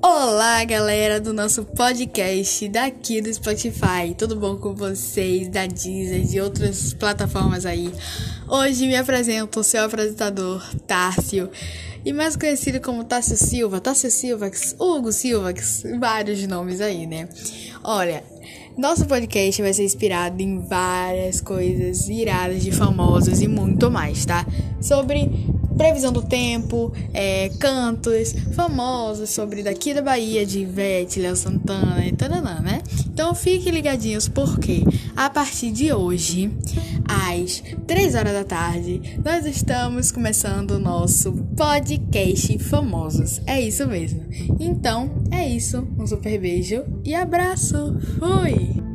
Olá, galera do nosso podcast daqui do Spotify. Tudo bom com vocês, da Deezer, de outras plataformas aí? Hoje me apresento o seu apresentador, Tárcio, e mais conhecido como Tássio Silva, Tássio Silva, Hugo Silva, vários nomes aí, né? Olha, nosso podcast vai ser inspirado em várias coisas iradas de famosos e muito mais, tá? Sobre previsão do tempo, é, cantos famosos sobre daqui da Bahia, de Ivete, Léo Santana e tananã, né? Então fiquem ligadinhos porque a partir de hoje, às 3 horas da tarde, nós estamos começando o nosso podcast Famosos. É isso mesmo. Então, é isso. Um super beijo e abraço. Fui!